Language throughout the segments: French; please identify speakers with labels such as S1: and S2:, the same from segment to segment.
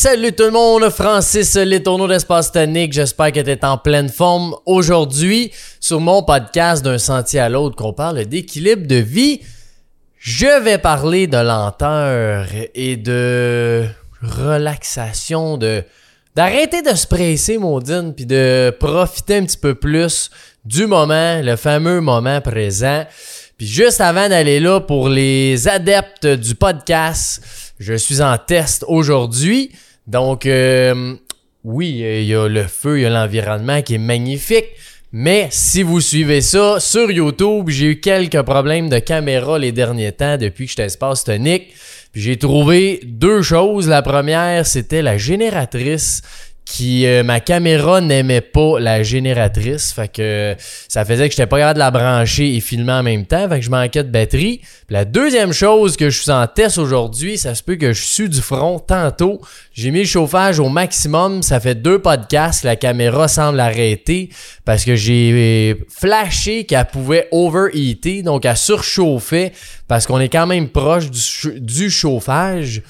S1: salut tout le monde, Francis Letourneau d'Espace Tonique, j'espère que tu es en pleine forme aujourd'hui sur mon podcast d'un sentier à l'autre qu'on parle d'équilibre de vie. Je vais parler de lenteur et de relaxation, de d'arrêter de se presser, Maudine, puis de profiter un petit peu plus du moment, le fameux moment présent. Puis juste avant d'aller là, pour les adeptes du podcast, je suis en test aujourd'hui. Donc, euh, oui, il y a le feu, il y a l'environnement qui est magnifique. Mais si vous suivez ça sur YouTube, j'ai eu quelques problèmes de caméra les derniers temps depuis que j'étais espace tonique. J'ai trouvé deux choses. La première, c'était la génératrice qui euh, ma caméra n'aimait pas la génératrice. Fait que ça faisait que j'étais pas capable de la brancher et filmer en même temps. Fait que je manquais de batterie. La deuxième chose que je suis en test aujourd'hui ça se peut que je suis du front tantôt. J'ai mis le chauffage au maximum. Ça fait deux podcasts. La caméra semble arrêter parce que j'ai flashé qu'elle pouvait overheater. Donc elle surchauffait parce qu'on est quand même proche du chauffage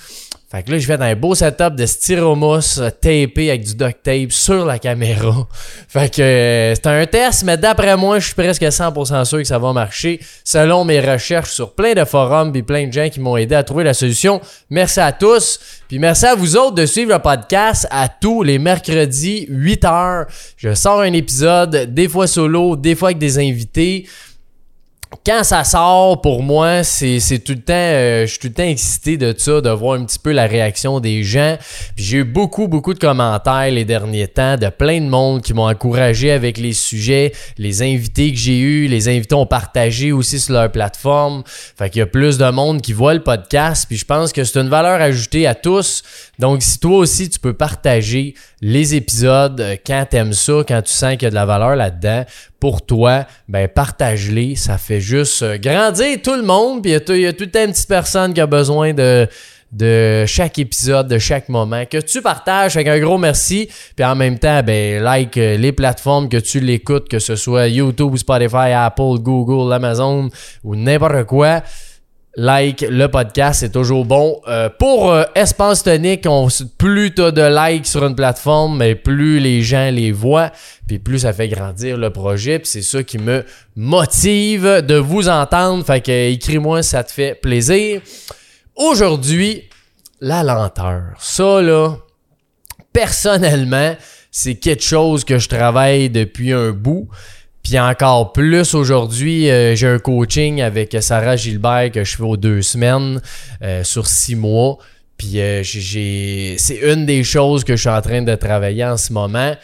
S1: fait que là, j'ai fait un beau setup de styromousse tapé avec du duct tape sur la caméra. Fait que euh, c'est un test, mais d'après moi, je suis presque 100% sûr que ça va marcher selon mes recherches sur plein de forums et plein de gens qui m'ont aidé à trouver la solution. Merci à tous. Puis merci à vous autres de suivre le podcast à tous les mercredis 8h. Je sors un épisode, des fois solo, des fois avec des invités quand ça sort, pour moi, c'est tout le temps, euh, je suis tout le temps excité de ça, de voir un petit peu la réaction des gens. J'ai eu beaucoup, beaucoup de commentaires les derniers temps de plein de monde qui m'ont encouragé avec les sujets, les invités que j'ai eus, les invités ont partagé aussi sur leur plateforme. Fait qu'il y a plus de monde qui voit le podcast, puis je pense que c'est une valeur ajoutée à tous. Donc, si toi aussi, tu peux partager les épisodes euh, quand t'aimes ça, quand tu sens qu'il y a de la valeur là-dedans, pour toi, ben partage-les. Ça fait juste euh, grandir tout le monde. Puis il y, a tout le temps une petite personne qui a besoin de, chaque épisode, de chaque moment, que tu partages avec un gros merci. Puis en même temps, ben, like euh, les plateformes que tu l'écoutes, que ce soit YouTube, Spotify, Apple, Google, Amazon ou n'importe quoi like le podcast, c'est toujours bon. Euh, pour euh, Tonique, on, plus tu as de likes sur une plateforme, mais plus les gens les voient, puis plus ça fait grandir le projet, c'est ça qui me motive de vous entendre. Fait que écris-moi ça te fait plaisir. Aujourd'hui, la lenteur. Ça là, personnellement, c'est quelque chose que je travaille depuis un bout. Puis encore plus aujourd'hui, euh, j'ai un coaching avec Sarah Gilbert que je fais aux deux semaines euh, sur six mois. Puis euh, j'ai, c'est une des choses que je suis en train de travailler en ce moment.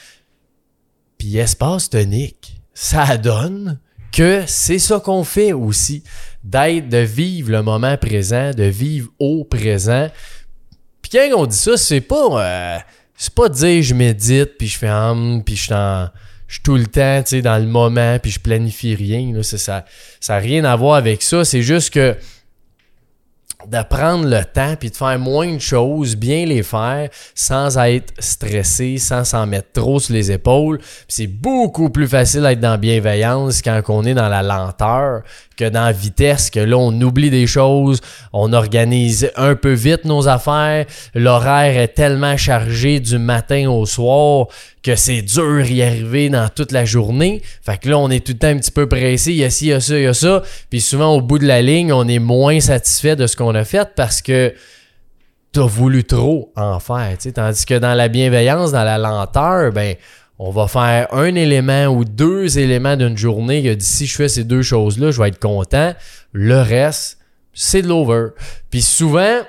S1: Puis espace tonique, ça donne que c'est ça qu'on fait aussi, d'être, de vivre le moment présent, de vivre au présent. Puis quand on dit ça, c'est pas, c'est pas dire je médite puis je fais hum, puis je suis en je suis tout le temps, tu sais, dans le moment, puis je planifie rien. Là, ça n'a ça, rien à voir avec ça. C'est juste que de prendre le temps puis de faire moins de choses, bien les faire sans être stressé, sans s'en mettre trop sur les épaules. C'est beaucoup plus facile d'être dans bienveillance quand on est dans la lenteur que dans la vitesse, que là, on oublie des choses, on organise un peu vite nos affaires, l'horaire est tellement chargé du matin au soir que c'est dur d'y arriver dans toute la journée. Fait que là, on est tout le temps un petit peu pressé, il y a ci, il y a ça, il y a ça. Puis souvent, au bout de la ligne, on est moins satisfait de ce qu'on a fait parce que t'as voulu trop en faire. Tandis que dans la bienveillance, dans la lenteur, ben on va faire un élément ou deux éléments d'une journée que d'ici je fais ces deux choses-là, je vais être content. Le reste, c'est de l'over. Puis souvent,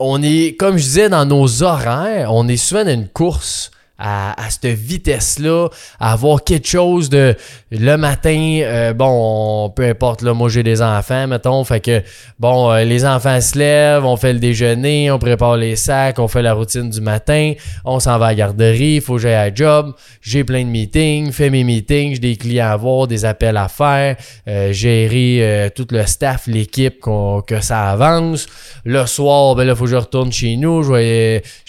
S1: on est, comme je disais, dans nos horaires, on est souvent dans une course à, cette vitesse-là, à avoir quelque chose de le matin, euh, bon, peu importe, là, moi j'ai des enfants, mettons, fait que bon, euh, les enfants se lèvent, on fait le déjeuner, on prépare les sacs, on fait la routine du matin, on s'en va à la garderie, il faut que j'aille à job, j'ai plein de meetings, fais mes meetings, j'ai des clients à voir, des appels à faire, euh, gérer tout le staff, l'équipe, que ça avance. Le soir, ben là, faut que je retourne chez nous,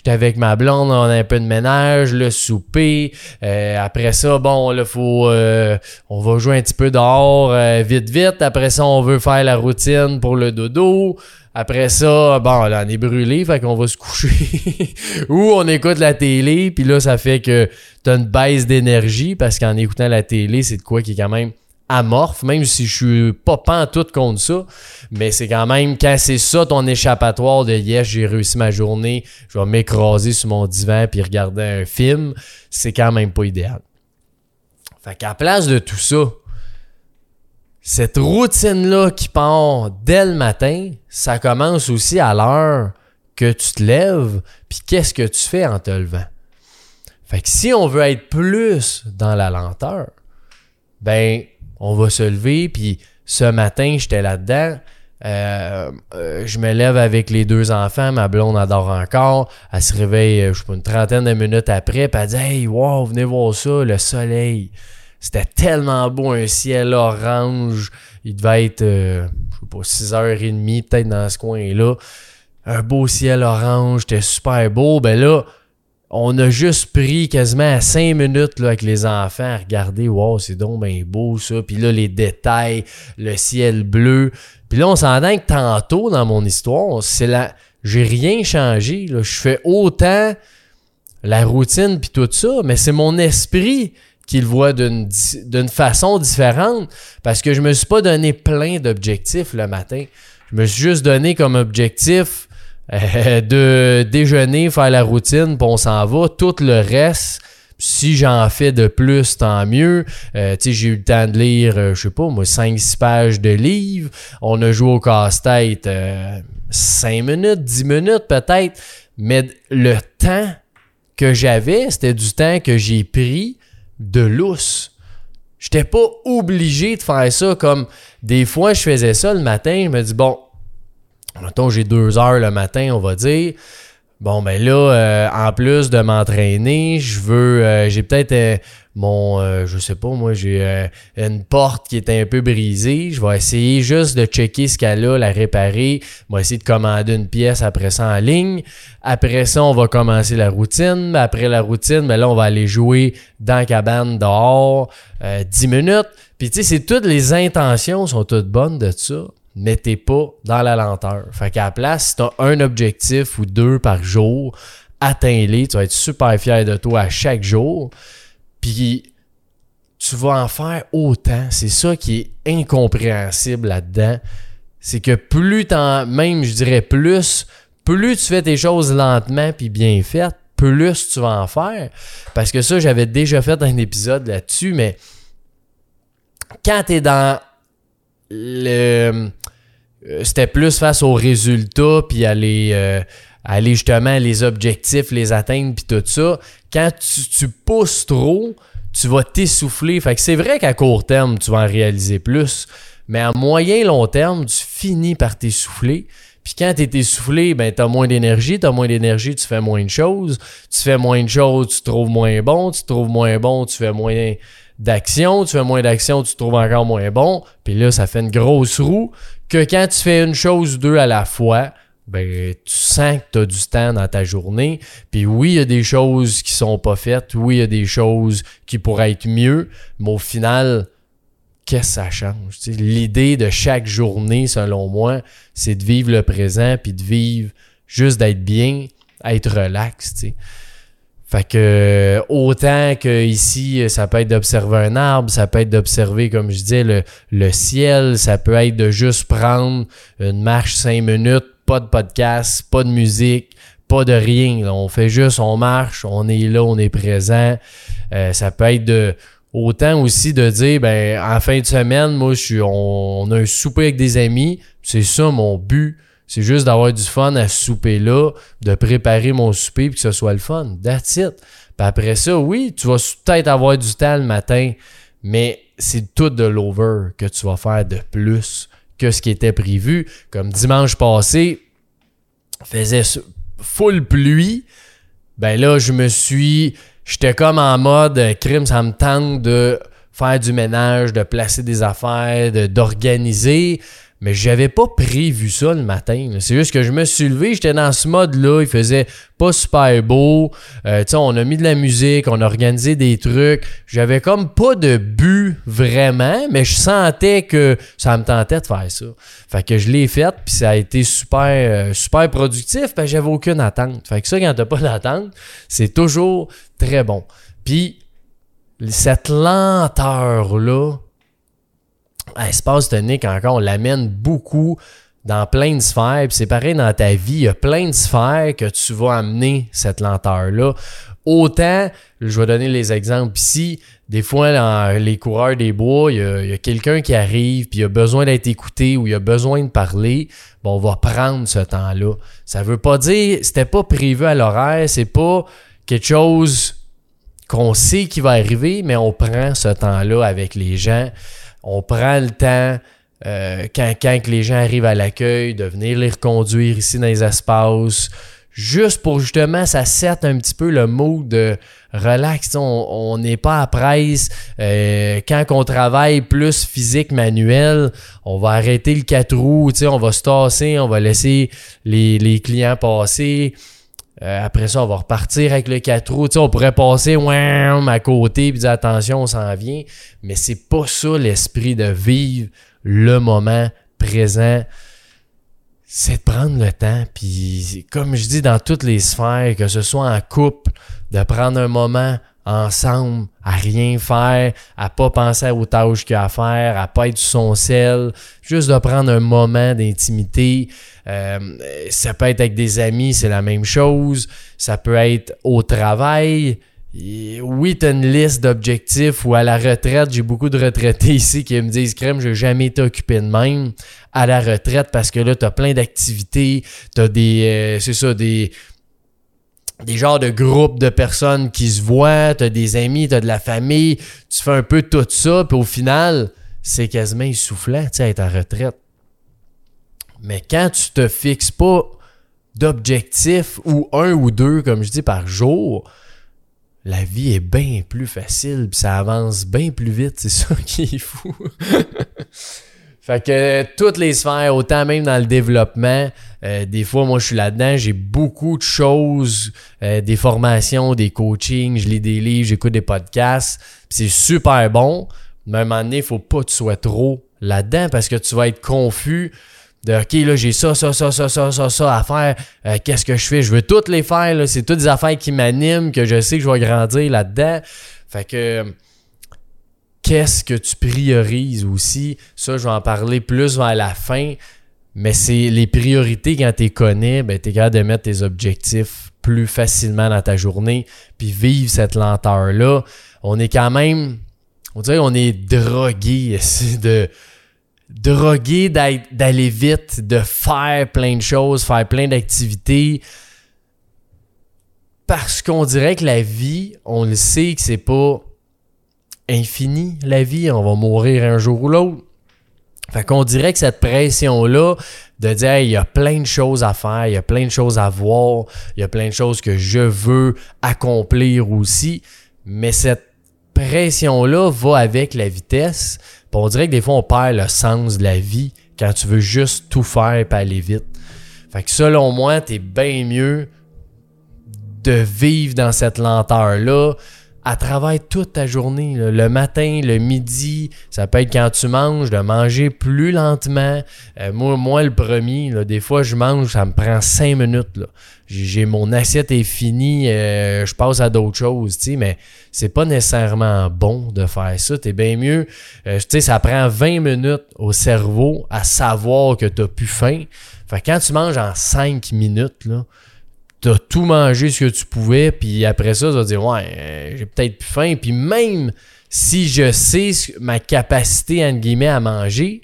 S1: j'étais avec ma blonde, on a un peu de ménage, le souper. Euh, après ça, bon, là, faut, euh, on va jouer un petit peu dehors, euh, vite, vite. Après ça, on veut faire la routine pour le dodo. Après ça, bon, là, on est brûlé, fait qu'on va se coucher. Ou on écoute la télé, puis là, ça fait que t'as une baisse d'énergie, parce qu'en écoutant la télé, c'est de quoi qui est quand même amorphe, même si je suis pas en tout contre ça. Mais c'est quand même, quand c'est ça ton échappatoire de yes, j'ai réussi ma journée, je vais m'écraser sur mon divan puis regarder un film, c'est quand même pas idéal. Fait qu'à place de tout ça, cette routine-là qui part dès le matin, ça commence aussi à l'heure que tu te lèves, puis qu'est-ce que tu fais en te levant? Fait que si on veut être plus dans la lenteur, ben, on va se lever, puis ce matin, j'étais là-dedans. Euh, euh, je me lève avec les deux enfants, ma blonde adore encore. Elle se réveille, euh, je sais pas, une trentaine de minutes après, puis elle dit Hey, wow, venez voir ça, le soleil. C'était tellement beau, un ciel orange. Il devait être, je sais pas, 6h30 peut-être dans ce coin-là. Un beau ciel orange, c'était super beau. Ben là, on a juste pris quasiment 5 minutes avec les enfants à regarder, wow, c'est donc bien beau ça. Puis là, les détails, le ciel bleu. Puis là, on s'entend que tantôt dans mon histoire, c'est la. J'ai rien changé. Je fais autant la routine puis tout ça, mais c'est mon esprit qu'il voit d'une façon différente parce que je me suis pas donné plein d'objectifs le matin. Je me suis juste donné comme objectif euh, de déjeuner, faire la routine, puis on s'en va. Tout le reste, si j'en fais de plus, tant mieux. Euh, j'ai eu le temps de lire, euh, je sais pas, moi, 5-6 pages de livres. On a joué au casse-tête 5 minutes, 10 minutes peut-être. Mais le temps que j'avais, c'était du temps que j'ai pris de lousse. J'étais pas obligé de faire ça comme des fois je faisais ça le matin, je me dis bon, mettons j'ai deux heures le matin, on va dire. Bon ben là, euh, en plus de m'entraîner, je veux, euh, j'ai peut-être euh, mon, euh, je sais pas, moi, j'ai euh, une porte qui est un peu brisée. Je vais essayer juste de checker ce qu'elle a, la réparer. Je vais essayer de commander une pièce après ça en ligne. Après ça, on va commencer la routine. Après la routine, ben là, on va aller jouer dans cabane dehors euh, 10 minutes. Puis tu sais, c'est toutes les intentions sont toutes bonnes de ça. Mais pas dans la lenteur. Fait qu'à la place, si t'as un objectif ou deux par jour, atteins-les. Tu vas être super fier de toi à chaque jour. Puis tu vas en faire autant. C'est ça qui est incompréhensible là-dedans. C'est que plus t'en, même je dirais plus, plus tu fais tes choses lentement puis bien faites, plus tu vas en faire. Parce que ça, j'avais déjà fait un épisode là-dessus, mais quand t'es dans le. Euh, c'était plus face aux résultats puis aller, euh, justement les objectifs, les atteindre puis tout ça quand tu, pousses trop, tu vas t'essouffler. Fait que c'est vrai qu'à court terme, tu vas en réaliser plus. Mais à moyen long terme, tu finis par t'essouffler. Puis quand tu es essoufflé, ben tu as moins d'énergie, tu as moins d'énergie, tu fais moins de choses. Tu fais moins de choses, tu trouves moins bon, tu te trouves moins bon, tu fais moins d'action, tu fais moins d'action, tu te trouves encore moins bon. Puis là, ça fait une grosse roue quand tu fais une chose ou deux à la fois, ben, tu sens que tu as du temps dans ta journée. Puis oui, il y a des choses qui sont pas faites. Oui, il y a des choses qui pourraient être mieux. Mais au final, qu'est-ce que ça change? L'idée de chaque journée, selon moi, c'est de vivre le présent puis de vivre juste d'être bien, être relax. Fait que autant que ici, ça peut être d'observer un arbre, ça peut être d'observer, comme je disais, le, ciel, ça peut être de juste prendre une marche cinq minutes pas de podcast, pas de musique, pas de rien. On fait juste, on marche, on est là, on est présent. Euh, ça peut être de autant aussi de dire ben en fin de semaine, moi on, a un souper avec des amis, c'est ça mon but. C'est juste d'avoir du fun à souper là, de préparer mon souper puis que ce soit le fun. That's it. Puis après ça, oui, tu vas peut-être avoir du temps le matin, mais c'est tout de l'over que tu vas faire de plus que ce qui était prévu. Comme dimanche passé, faisait full pluie. Ben là, je me suis. J'étais comme en mode euh, crime, ça me tente de faire du ménage, de placer des affaires, d'organiser. Mais j'avais pas prévu ça le matin. C'est juste que je me suis levé, j'étais dans ce mode-là, il faisait pas super beau. Euh, on a mis de la musique, on a organisé des trucs. J'avais comme pas de but vraiment, mais je sentais que ça me tentait de faire ça. Fait que je l'ai fait, puis ça a été super, euh, super productif, parce que j'avais aucune attente. Fait que ça, quand t'as pas d'attente, c'est toujours très bon. Puis cette lenteur-là, Espace tonique, encore, on l'amène beaucoup dans plein de sphères. c'est pareil dans ta vie, il y a plein de sphères que tu vas amener cette lenteur-là. Autant, je vais donner les exemples ici, des fois dans les coureurs des bois, il y a, quelqu'un qui arrive, puis il a besoin d'être écouté ou il a besoin de parler, bon, on va prendre ce temps-là. Ça veut pas dire, c'était pas prévu à l'horaire, c'est pas quelque chose qu'on sait qui va arriver, mais on prend ce temps-là avec les gens on prend le temps, euh, quand, quand les gens arrivent à l'accueil, de venir les reconduire ici dans les espaces, juste pour justement, ça set un petit peu le mood de relax. On n'est pas à presse. Euh, quand on travaille plus physique, manuel, on va arrêter le 4 roues, on va se tasser, on va laisser les, les clients passer. Euh, après ça, on va repartir avec le 4 roues. on pourrait passer à côté et dire attention, on s'en vient. Mais c'est pas ça l'esprit de vivre le moment présent. C'est de prendre le temps. Puis, comme je dis dans toutes les sphères, que ce soit en couple, de prendre un moment ensemble, à rien faire, à pas penser aux tâches qu'il y a à faire, à pas être sur son sel, juste de prendre un moment d'intimité. Euh, ça peut être avec des amis, c'est la même chose. Ça peut être au travail. oui, tu as une liste d'objectifs ou à la retraite, j'ai beaucoup de retraités ici qui me disent Crème, je n'ai jamais été occupé de même à la retraite parce que là, tu as plein d'activités, tu as des, euh, c'est ça, des, des genres de groupes de personnes qui se voient, tu as des amis, tu as de la famille, tu fais un peu tout ça, puis au final, c'est quasiment essoufflant, tu sais, être en retraite. Mais quand tu te fixes pas d'objectifs ou un ou deux, comme je dis, par jour, la vie est bien plus facile, puis ça avance bien plus vite, c'est ça qui est fou. Fait que toutes les sphères, autant même dans le développement, euh, des fois, moi, je suis là-dedans, j'ai beaucoup de choses, euh, des formations, des coachings, je lis des livres, j'écoute des podcasts, c'est super bon. Mais à un moment donné, il faut pas que tu sois trop là-dedans parce que tu vas être confus de OK, là, j'ai ça, ça, ça, ça, ça, ça, ça à faire. Euh, qu'est-ce que je fais? Je veux toutes les faire. C'est toutes des affaires qui m'animent, que je sais que je vais grandir là-dedans. Fait que qu'est-ce que tu priorises aussi? Ça, je vais en parler plus vers la fin. Mais c'est les priorités quand tu connais, ben, tu es capable de mettre tes objectifs plus facilement dans ta journée, puis vivre cette lenteur-là. On est quand même, on dirait qu'on est drogué, de drogué d'aller vite, de faire plein de choses, faire plein d'activités. Parce qu'on dirait que la vie, on le sait que c'est pas infini, la vie. On va mourir un jour ou l'autre. Fait qu'on dirait que cette pression-là, de dire il y a plein de choses à faire, il y a plein de choses à voir, il y a plein de choses que je veux accomplir aussi, mais cette pression-là va avec la vitesse. on dirait que des fois, on perd le sens de la vie quand tu veux juste tout faire et aller vite. Fait que selon moi, t'es bien mieux de vivre dans cette lenteur-là, à travers toute ta journée, le matin, le midi, ça peut être quand tu manges, de manger plus lentement. Euh, moi, moi, le premier, des fois, je mange, ça me prend cinq minutes. J'ai mon assiette est finie, euh, je passe à d'autres choses, tu sais, mais c'est pas nécessairement bon de faire ça. T'es bien mieux. Euh, tu sais, ça prend 20 minutes au cerveau à savoir que t'as plus faim. Fait quand tu manges en 5 minutes, là, t'as tout mangé ce que tu pouvais, puis après ça, tu vas dire, ouais, euh, j'ai peut-être plus faim. Puis même si je sais ma capacité, entre guillemets, à manger,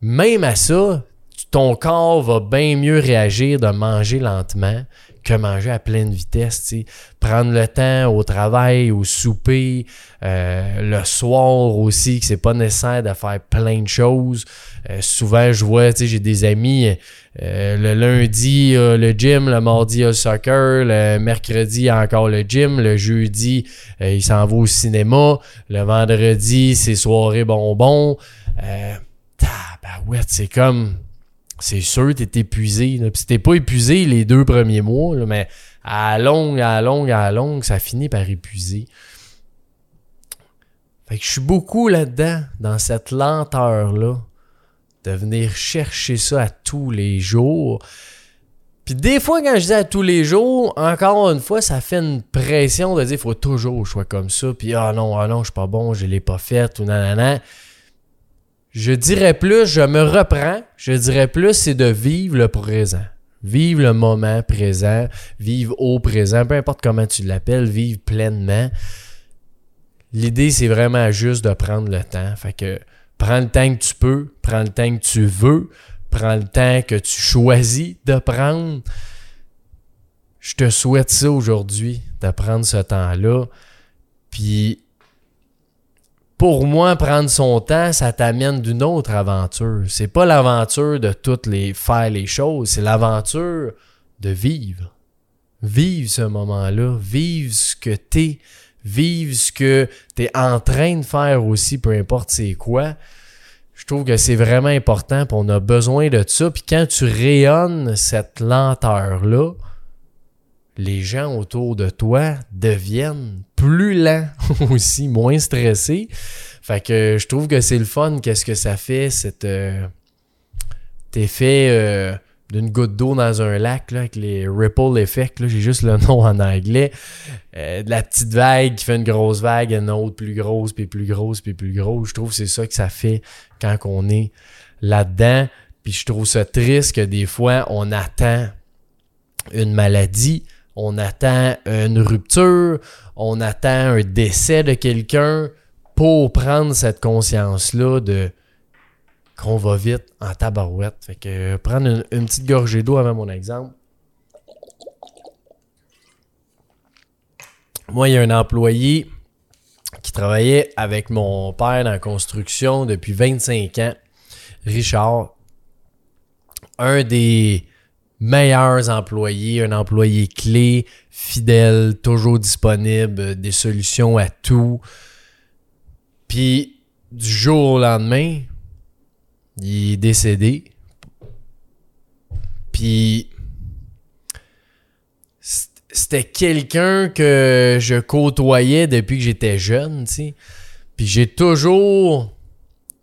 S1: même à ça, ton corps va bien mieux réagir de manger lentement que manger à pleine vitesse. Prendre le temps au travail, au souper, euh, le soir aussi, que c'est pas nécessaire de faire plein de choses. Euh, souvent, je vois, j'ai des amis, euh, le lundi, le gym, le mardi, le soccer, le mercredi, encore le gym, le jeudi, il s'en va au cinéma, le vendredi, c'est soirée bonbons tabarouette, c'est comme, c'est sûr, t'es épuisé. Puis t'es pas épuisé les deux premiers mois, mais à longue, à longue, à longue, ça finit par épuiser. Fait que je suis beaucoup là-dedans, dans cette lenteur-là, de venir chercher ça à tous les jours. Puis des fois, quand je dis à tous les jours, encore une fois, ça fait une pression de dire faut toujours que je sois comme ça. Puis ah non, ah non, je suis pas bon, je l'ai pas fait, ou nanana. Je dirais plus, je me reprends, je dirais plus, c'est de vivre le présent. Vivre le moment présent, vivre au présent, peu importe comment tu l'appelles, vivre pleinement. L'idée, c'est vraiment juste de prendre le temps. Fait que prends le temps que tu peux, prends le temps que tu veux, prends le temps que tu choisis de prendre. Je te souhaite ça aujourd'hui, de prendre ce temps-là. Puis, pour moi, prendre son temps, ça t'amène d'une autre aventure. C'est pas l'aventure de toutes les faire les choses, c'est l'aventure de vivre. Vivre ce moment-là, vivre ce que t'es, vivre ce que t'es en train de faire aussi, peu importe c'est quoi je trouve que c'est vraiment important, puis on a besoin de ça. Puis quand tu rayonnes cette lenteur-là, les gens autour de toi deviennent plus lents aussi, moins stressés. Fait que je trouve que c'est le fun, qu'est-ce que ça fait, cet euh, effet euh, d'une goutte d'eau dans un lac, là, avec les ripple effects, j'ai juste le nom en anglais. Euh, de la petite vague qui fait une grosse vague, une autre plus grosse, puis plus grosse, puis plus grosse. Je trouve que c'est ça que ça fait quand on est là-dedans. Puis je trouve ça triste que des fois, on attend une maladie, on attend une rupture, on attend un décès de quelqu'un pour prendre cette conscience-là de qu'on va vite en tabarouette. Fait que euh, prendre une, petite gorgée d'eau avant mon exemple. Moi, il y a un employé qui travaillait avec mon père dans la construction depuis 25 ans, Richard. Un des meilleurs employés, un employé clé, fidèle, toujours disponible, des solutions à tout. Puis du jour au lendemain, il est décédé. Puis c'était quelqu'un que je côtoyais depuis que j'étais jeune, tu sais. Puis j'ai toujours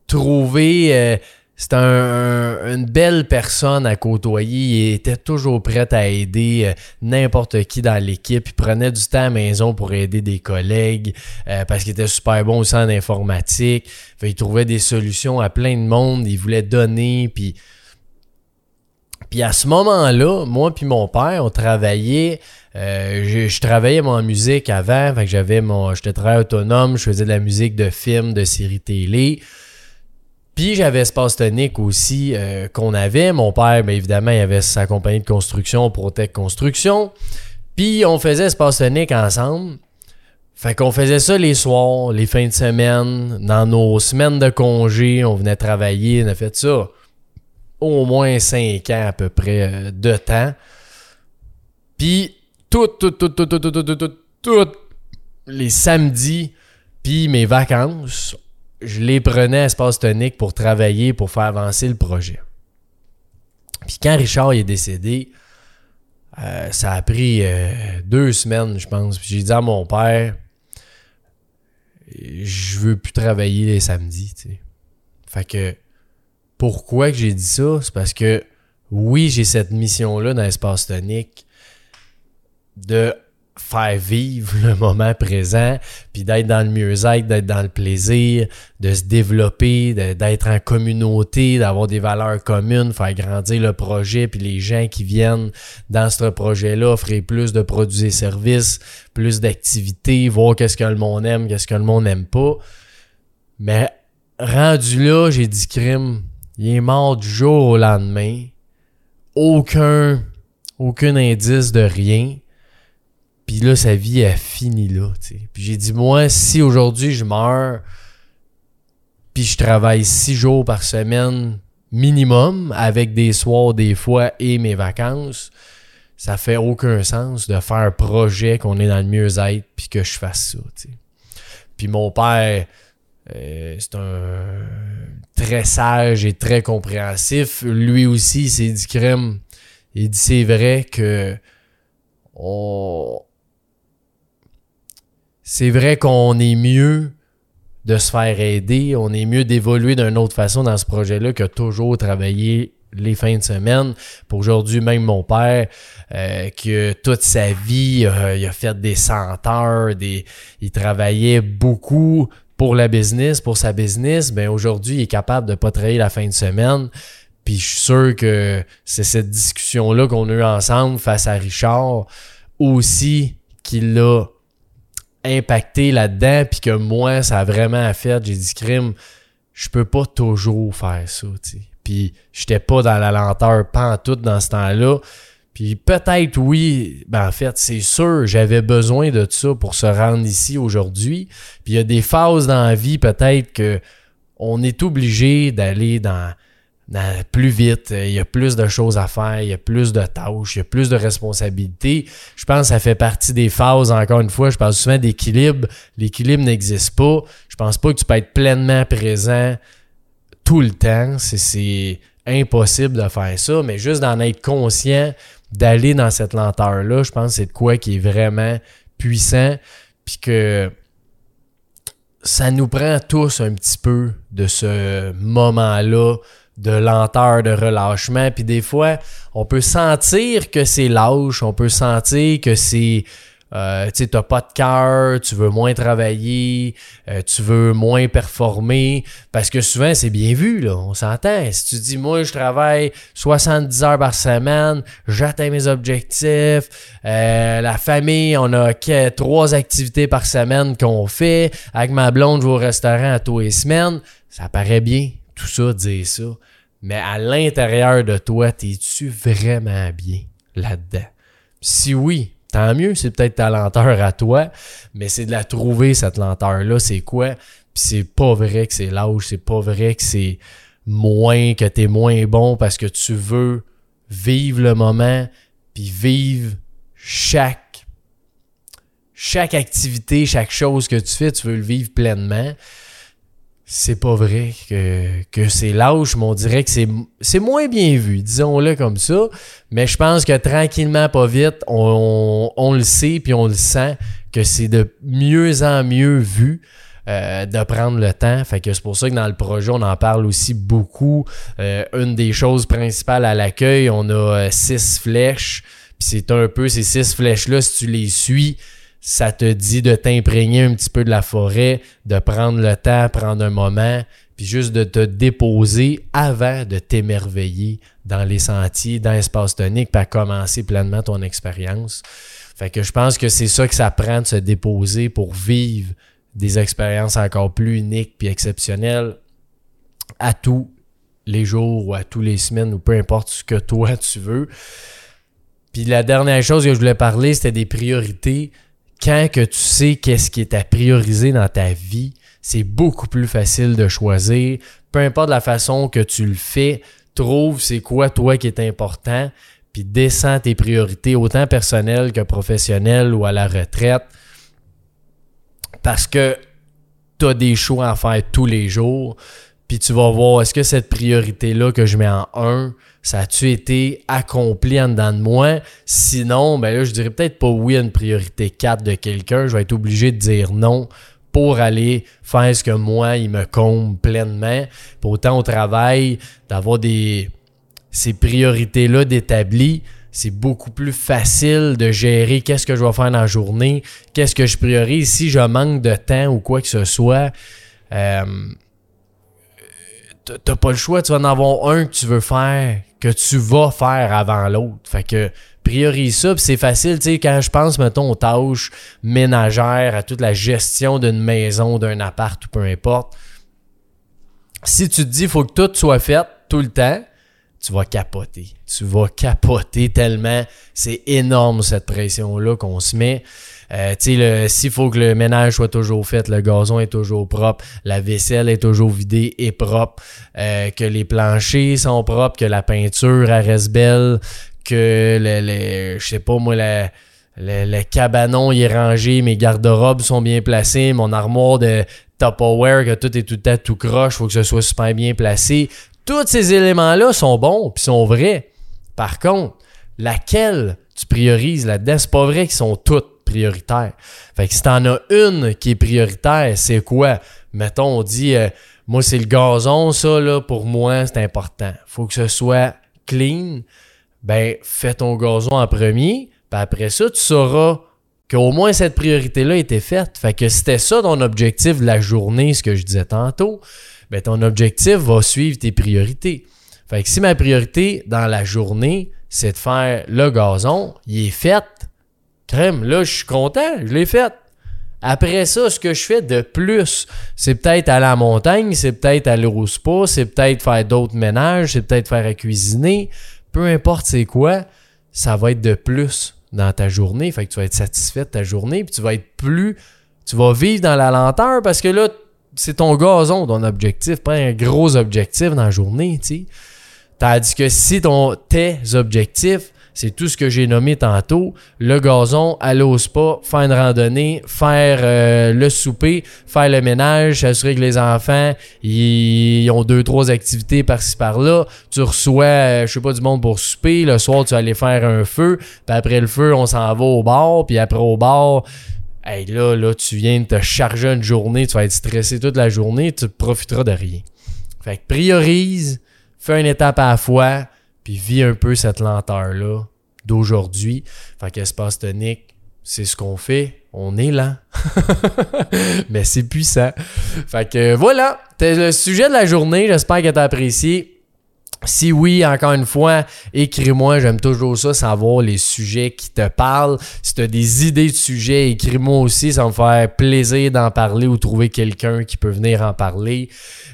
S1: trouvé euh, c'était une belle personne à côtoyer. Il était toujours prêt à aider euh, n'importe qui dans l'équipe. Il prenait du temps à la maison pour aider des collègues euh, parce qu'il était super bon aussi en informatique. il trouvait des solutions à plein de monde. Il voulait donner. Puis, puis à ce moment-là, moi puis mon père, on travaillait. Euh, je, travaillais en musique avant. J'avais mon. J'étais très autonome. Je faisais de la musique de films, de séries télé. Puis j'avais Espace Tonique aussi euh, qu'on avait. Mon père, bien évidemment, il avait sa compagnie de construction, Protec Construction. Puis on faisait Espace Tonique ensemble. Fait qu'on faisait ça les soirs, les fins de semaine, dans nos semaines de congé, on venait travailler, on a fait ça au moins cinq ans à peu près euh, de temps. Puis tout, tout, tout, tout, tout, tout, tout, tout, tout, les samedis, puis mes vacances, je les prenais à Espace Tonique pour travailler, pour faire avancer le projet. Puis quand Richard est décédé, euh, ça a pris euh, deux semaines, je pense. Puis j'ai dit à mon père, je veux plus travailler les samedis. Fait que, pourquoi que j'ai dit ça? C'est parce que, oui, j'ai cette mission-là dans l'espace tonique de faire vivre le moment présent, puis d'être dans le mieux-être, d'être dans le plaisir, de se développer, d'être en communauté, d'avoir des valeurs communes, faire grandir le projet, puis les gens qui viennent dans ce projet-là offrir plus de produits et services, plus d'activités, voir qu'est-ce que le monde aime, qu'est-ce que le monde n'aime pas. Mais rendu là, j'ai dit crime, il est mort du jour au lendemain. Aucun, aucun indice de rien là, sa vie a fini là. Puis j'ai dit, moi, si aujourd'hui je meurs, puis je travaille six jours par semaine minimum, avec des soirs des fois et mes vacances, ça fait aucun sens de faire un projet qu'on est dans le mieux-être puis que je fasse ça. Puis mon père, Euh, c'est un très sage et très compréhensif. Lui aussi, il dit crème. Il dit c'est vrai que on... c'est vrai qu'on est mieux de se faire aider, on est mieux d'évoluer d'une autre façon dans ce projet-là que toujours travailler les fins de semaine. Pour aujourd'hui, même mon père, euh, que toute sa vie, euh, il a fait des cent des, il travaillait beaucoup pour la business, pour sa business. Ben aujourd'hui, il est capable de pas travailler la fin de semaine. Puis je suis sûr que c'est cette discussion-là qu'on a eue ensemble face à Richard aussi qui l'a impacté là-dedans, puis que moi, ça a vraiment fait. J'ai dit, crime, je peux pas toujours faire ça, tu. Puis j'étais pas dans la lenteur pas en tout dans ce temps-là. Puis peut-être oui, ben en fait, c'est sûr, j'avais besoin de ça pour se rendre ici aujourd'hui. Puis il y a des phases dans la vie peut-être que on est obligé d'aller dans plus vite, il y a plus de choses à faire, il y a plus de tâches, il y a plus de responsabilités. Je pense que ça fait partie des phases, encore une fois, je parle souvent d'équilibre. L'équilibre n'existe pas. Je pense pas que tu peux être pleinement présent tout le temps. C'est impossible de faire ça, mais juste d'en être conscient, d'aller dans cette lenteur-là, je pense que c'est de quoi qui est vraiment puissant, puis que ça nous prend tous un petit peu de ce moment-là de lenteur, de relâchement. Puis des fois, on peut sentir que c'est lâche, on peut sentir que c'est... Euh, tu n'as pas de cœur, tu veux moins travailler, euh, tu veux moins performer, parce que souvent c'est bien vu, là, on s'entend. Si tu dis, moi je travaille 70 heures par semaine, j'atteins mes objectifs, euh, la famille, on a trois activités par semaine qu'on fait, avec ma blonde, je vais au restaurant à tous les semaines, ça paraît bien, tout ça, dire ça. Mais à l'intérieur de toi, t'es-tu vraiment bien là-dedans? Si oui, tant mieux, c'est peut-être ta lenteur à toi, mais c'est de la trouver, cette lenteur-là, c'est quoi? Puis c'est pas vrai que c'est l'âge, c'est pas vrai que c'est moins, que t'es moins bon parce que tu veux vivre le moment, puis vivre chaque, chaque activité, chaque chose que tu fais, tu veux le vivre pleinement c'est pas vrai que, que c'est lâche, mais on dirait que c'est, moins bien vu, disons-le comme ça. Mais je pense que tranquillement, pas vite, on, on, le sait puis on le sent que c'est de mieux en mieux vu. Euh, de prendre le temps. Fait que c'est pour ça que dans le projet, on en parle aussi beaucoup. Euh, une des choses principales à l'accueil, on a euh, six flèches. Puis c'est un peu ces six flèches-là, si tu les suis, ça te dit de t'imprégner un petit peu de la forêt, de prendre le temps, prendre un moment, puis juste de te déposer avant de t'émerveiller dans les sentiers, dans l'espace tonique, puis à commencer pleinement ton expérience. Fait que je pense que c'est ça que ça prend de se déposer pour vivre des expériences encore plus uniques puis exceptionnelles à tous les jours ou à tous les semaines ou peu importe ce que toi tu veux. Puis la dernière chose que je voulais parler, c'était des priorités quand que tu sais qu'est-ce qui est à prioriser dans ta vie, c'est beaucoup plus facile de choisir. Peu importe la façon que tu le fais, trouve c'est quoi toi qui est important, puis descends tes priorités, autant personnelles que professionnelles ou à la retraite. Parce que tu as des choix à faire tous les jours, puis tu vas voir est-ce que cette priorité-là que je mets en 1, ça a-tu été accompli en dedans de moi? Sinon, ben là, je dirais peut-être pas oui à une priorité 4 de quelqu'un. Je vais être obligé de dire non pour aller faire ce que moi, il me comble pleinement. Pour autant au travail, d'avoir ces priorités-là d'établi, c'est beaucoup plus facile de gérer qu'est-ce que je vais faire dans la journée, qu'est-ce que je priorise. Si je manque de temps ou quoi que ce soit, euh, t'as pas le choix, tu vas en avoir un que tu veux faire, que tu vas faire avant l'autre. Fait que priorise ça, c'est facile, tu sais, quand je pense, mettons, aux tâches ménagères, à toute la gestion d'une maison, d'un appart ou peu importe. Si tu te dis, faut que tout soit fait tout le temps, tu vas capoter. Tu vas capoter tellement. C'est énorme cette pression-là qu'on se met. Euh, s'il faut que le ménage soit toujours fait, le gazon est toujours propre, la vaisselle est toujours vidée et propre, euh, que les planchers sont propres, que la peinture reste belle, que le, je sais pas moi, le, le cabanon il est rangé, mes garde-robes sont bien placés, mon armoire de Tupperware, que tout est tout à tout croche, faut que ce soit super bien placé. Tous ces éléments-là sont bons puis sont vrais. Par contre, laquelle tu priorises là-dedans, c'est pas vrai qu'ils sont toutes prioritaires. Fait que si t'en as une qui est prioritaire, c'est quoi? Mettons, on dit, euh, moi, c'est le gazon, ça, là, pour moi, c'est important. Faut que ce soit clean. Ben, fais ton gazon en premier, puis après ça, tu sauras qu'au moins cette priorité-là était faite. Fait que c'était ça ton objectif de la journée, ce que je disais tantôt, ben ton objectif va suivre tes priorités. Fait que si ma priorité dans la journée, c'est de faire le gazon, il est fait. Là, je suis content, je l'ai fait. Après ça, ce que je fais de plus, c'est peut-être à la montagne, c'est peut-être aller au spa, c'est peut-être faire d'autres ménages, c'est peut-être faire à cuisiner. Peu importe c'est quoi, ça va être de plus dans ta journée. Fait que tu vas être satisfait de ta journée, puis tu vas être plus. Tu vas vivre dans la lenteur parce que là, c'est ton gazon, ton objectif, pas un gros objectif dans la journée, tu sais. Tandis que si ton, tes objectifs, c'est tout ce que j'ai nommé tantôt, le gazon, aller au spa, faire une randonnée, faire euh, le souper, faire le ménage, s'assurer que les enfants ils ont deux, trois activités par-ci par-là. Tu reçois, euh, je sais pas, du monde pour souper. Le soir, tu vas aller faire un feu. Puis après le feu, on s'en va au bar. Puis après au bar, là, là, tu viens de te charger une journée, tu vas être stressé toute la journée, tu profiteras de rien. Fait que priorise, fais une étape à la fois, puis vis un peu cette lenteur-là d'aujourd'hui. Fait qu'espace tonique, c'est ce qu'on fait. On est lent. Mais c'est puissant. Fait que voilà, c'est le sujet de la journée. J'espère que tu as apprécié. Si oui, encore une fois, écris-moi, j'aime toujours ça, savoir les sujets qui te parlent. Si tu as des idées de sujets, écris-moi aussi, ça me faire plaisir d'en parler ou trouver quelqu'un qui peut venir en parler.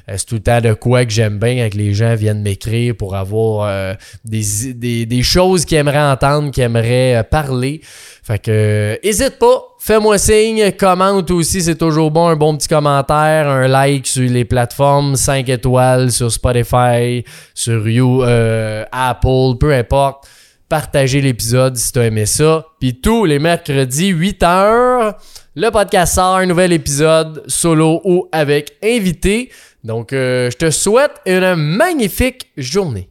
S1: Euh, c'est tout le temps de quoi que j'aime bien que les gens viennent m'écrire pour avoir euh, des, des, des, choses qu'ils aimeraient entendre, qu'ils aimeraient euh, parler. Fait que, hésite pas, fais-moi signe, commente aussi, c'est toujours bon, un bon petit commentaire, un like sur les plateformes, 5 étoiles sur Spotify, sur You, Apple, peu importe. Partagez l'épisode si tu as aimé ça. Puis tous les mercredis, 8h, le podcast sort, un nouvel épisode, solo ou avec invité. Donc, euh, je te souhaite une magnifique journée.